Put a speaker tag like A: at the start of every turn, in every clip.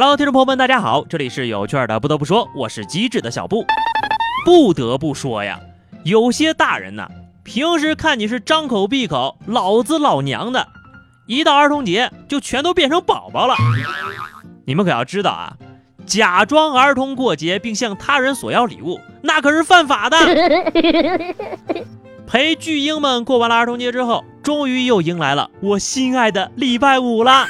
A: Hello，听众朋友们，大家好，这里是有趣的。不得不说，我是机智的小布。不得不说呀，有些大人呢，平时看你是张口闭口老子老娘的，一到儿童节就全都变成宝宝了。你们可要知道啊，假装儿童过节并向他人索要礼物，那可是犯法的。陪巨婴们过完了儿童节之后，终于又迎来了我心爱的礼拜五了。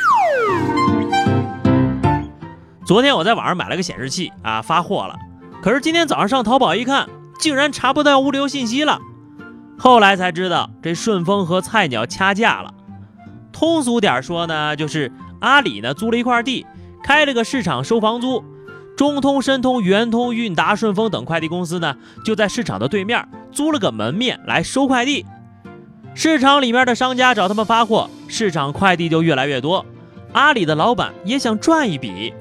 A: 昨天我在网上买了个显示器啊，发货了。可是今天早上上淘宝一看，竟然查不到物流信息了。后来才知道，这顺丰和菜鸟掐架了。通俗点说呢，就是阿里呢租了一块地，开了个市场收房租。中通、申通、圆通、韵达、顺丰等快递公司呢，就在市场的对面租了个门面来收快递。市场里面的商家找他们发货，市场快递就越来越多。阿里的老板也想赚一笔。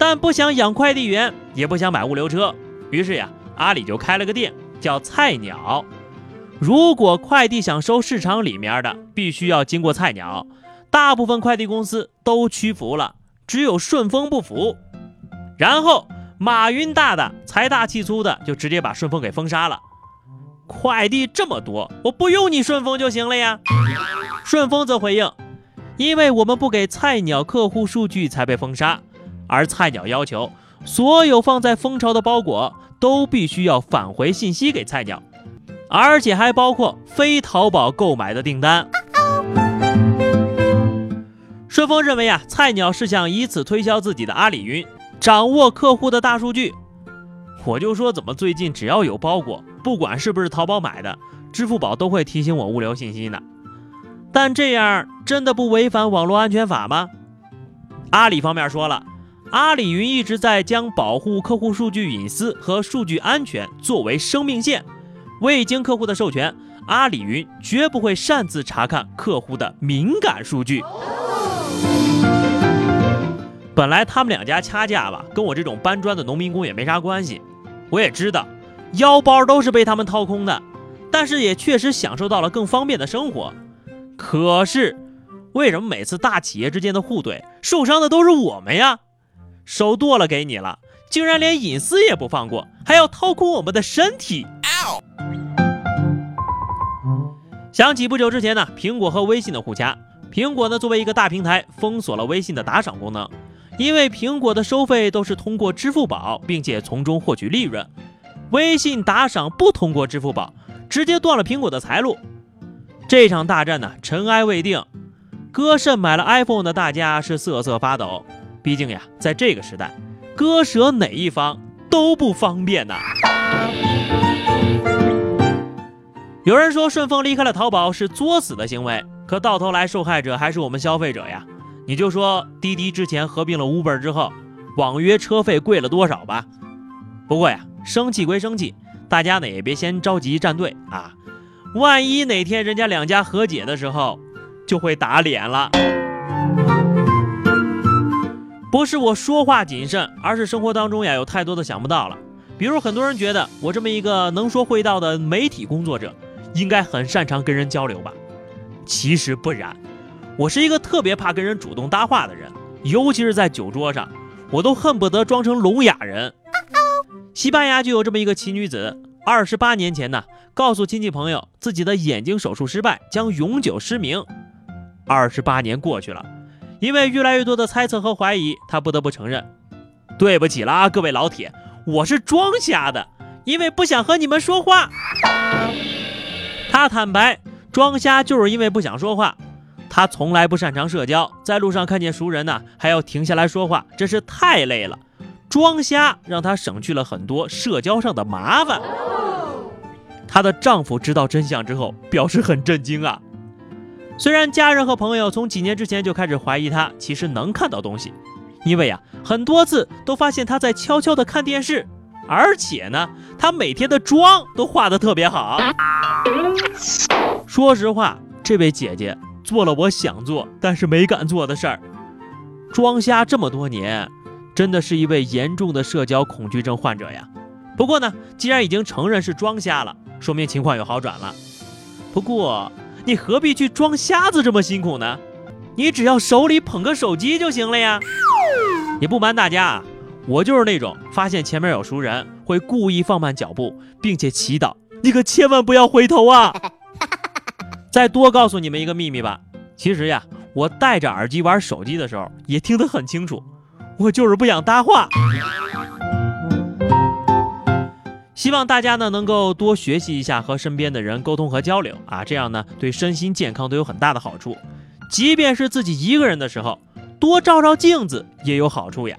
A: 但不想养快递员，也不想买物流车，于是呀，阿里就开了个店，叫菜鸟。如果快递想收市场里面的，必须要经过菜鸟。大部分快递公司都屈服了，只有顺丰不服。然后马云大大财大气粗的就直接把顺丰给封杀了。快递这么多，我不用你顺丰就行了呀。顺丰则回应，因为我们不给菜鸟客户数据才被封杀。而菜鸟要求，所有放在蜂巢的包裹都必须要返回信息给菜鸟，而且还包括非淘宝购买的订单。顺丰认为啊，菜鸟是想以此推销自己的阿里云，掌握客户的大数据。我就说，怎么最近只要有包裹，不管是不是淘宝买的，支付宝都会提醒我物流信息呢？但这样真的不违反网络安全法吗？阿里方面说了。阿里云一直在将保护客户数据隐私和数据安全作为生命线，未经客户的授权，阿里云绝不会擅自查看客户的敏感数据。本来他们两家掐架吧，跟我这种搬砖的农民工也没啥关系。我也知道，腰包都是被他们掏空的，但是也确实享受到了更方便的生活。可是，为什么每次大企业之间的互怼，受伤的都是我们呀？手剁了给你了，竟然连隐私也不放过，还要掏空我们的身体。想起不久之前呢，苹果和微信的互掐。苹果呢作为一个大平台，封锁了微信的打赏功能，因为苹果的收费都是通过支付宝，并且从中获取利润。微信打赏不通过支付宝，直接断了苹果的财路。这场大战呢，尘埃未定。割肾买了 iPhone 的大家是瑟瑟发抖。毕竟呀，在这个时代，割舍哪一方都不方便呐。有人说顺丰离开了淘宝是作死的行为，可到头来受害者还是我们消费者呀。你就说滴滴之前合并了 Uber 之后，网约车费贵了多少吧？不过呀，生气归生气，大家呢也别先着急站队啊，万一哪天人家两家和解的时候，就会打脸了。不是我说话谨慎，而是生活当中呀有太多的想不到了。比如很多人觉得我这么一个能说会道的媒体工作者，应该很擅长跟人交流吧？其实不然，我是一个特别怕跟人主动搭话的人，尤其是在酒桌上，我都恨不得装成聋哑人。西班牙就有这么一个奇女子，二十八年前呢，告诉亲戚朋友自己的眼睛手术失败，将永久失明。二十八年过去了。因为越来越多的猜测和怀疑，他不得不承认：“对不起啦，各位老铁，我是装瞎的，因为不想和你们说话。”他坦白，装瞎就是因为不想说话。他从来不擅长社交，在路上看见熟人呢，还要停下来说话，真是太累了。装瞎让他省去了很多社交上的麻烦。她的丈夫知道真相之后，表示很震惊啊。虽然家人和朋友从几年之前就开始怀疑他其实能看到东西，因为呀很多次都发现他在悄悄的看电视，而且呢他每天的妆都化得特别好。说实话，这位姐姐做了我想做但是没敢做的事儿。装瞎这么多年，真的是一位严重的社交恐惧症患者呀。不过呢，既然已经承认是装瞎了，说明情况有好转了。不过。你何必去装瞎子这么辛苦呢？你只要手里捧个手机就行了呀。也不瞒大家啊，我就是那种发现前面有熟人会故意放慢脚步，并且祈祷你可千万不要回头啊。再多告诉你们一个秘密吧，其实呀，我戴着耳机玩手机的时候也听得很清楚，我就是不想搭话。希望大家呢能够多学习一下和身边的人沟通和交流啊，这样呢对身心健康都有很大的好处。即便是自己一个人的时候，多照照镜子也有好处呀。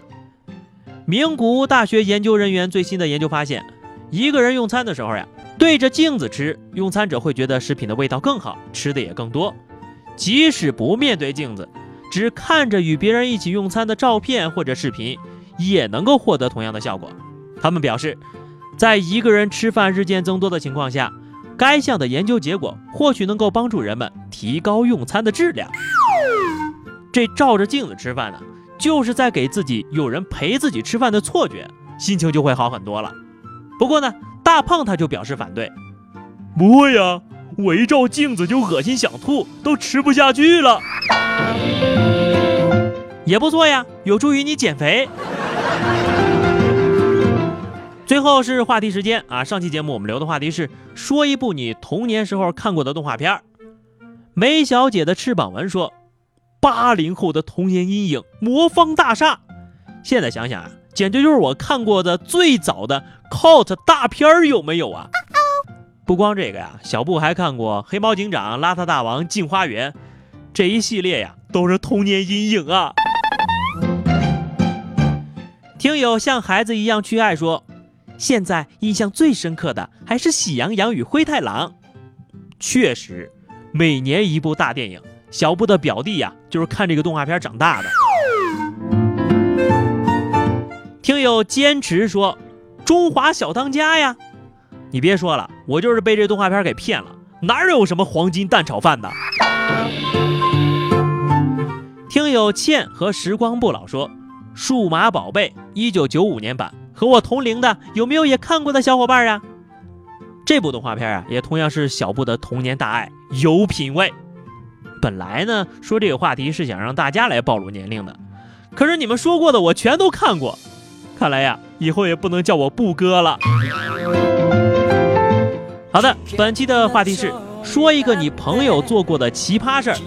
A: 名古屋大学研究人员最新的研究发现，一个人用餐的时候呀，对着镜子吃，用餐者会觉得食品的味道更好，吃的也更多。即使不面对镜子，只看着与别人一起用餐的照片或者视频，也能够获得同样的效果。他们表示。在一个人吃饭日渐增多的情况下，该项的研究结果或许能够帮助人们提高用餐的质量。这照着镜子吃饭呢，就是在给自己有人陪自己吃饭的错觉，心情就会好很多了。不过呢，大胖他就表示反对，
B: 不会呀，我一照镜子就恶心想吐，都吃不下去了。
A: 也不错呀，有助于你减肥。最后是话题时间啊！上期节目我们留的话题是说一部你童年时候看过的动画片儿梅小姐的翅膀纹说：“八零后的童年阴影，魔方大厦。现在想想啊，简直就是我看过的最早的 cult 大片儿，有没有啊？不光这个呀，小布还看过《黑猫警长》《邋遢大王》《镜花缘》这一系列呀，都是童年阴影啊。听友像孩子一样去爱说。现在印象最深刻的还是《喜羊羊与灰太狼》，确实，每年一部大电影。小布的表弟呀，就是看这个动画片长大的。听友坚持说，《中华小当家》呀，你别说了，我就是被这动画片给骗了，哪有什么黄金蛋炒饭的？听友倩和时光不老说，《数码宝贝》一九九五年版。和我同龄的有没有也看过的小伙伴啊？这部动画片啊，也同样是小布的童年大爱，有品位。本来呢，说这个话题是想让大家来暴露年龄的，可是你们说过的我全都看过，看来呀，以后也不能叫我布哥了。好的，本期的话题是说一个你朋友做过的奇葩事儿，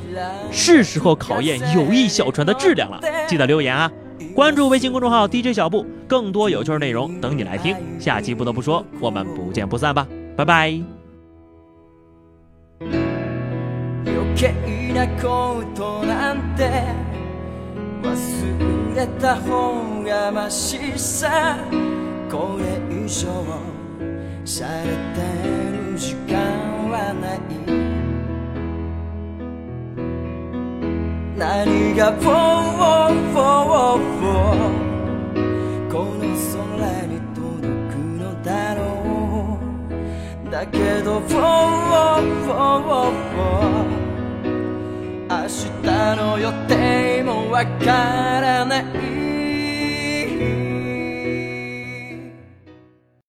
A: 是时候考验友谊小船的质量了，记得留言啊。关注微信公众号 DJ 小布，更多有趣内容等你来听。下期不得不说，我们不见不散吧，拜拜。何が「フォーフォーフォーこの 空に届くのだろう」だけど「明日の予定もわからない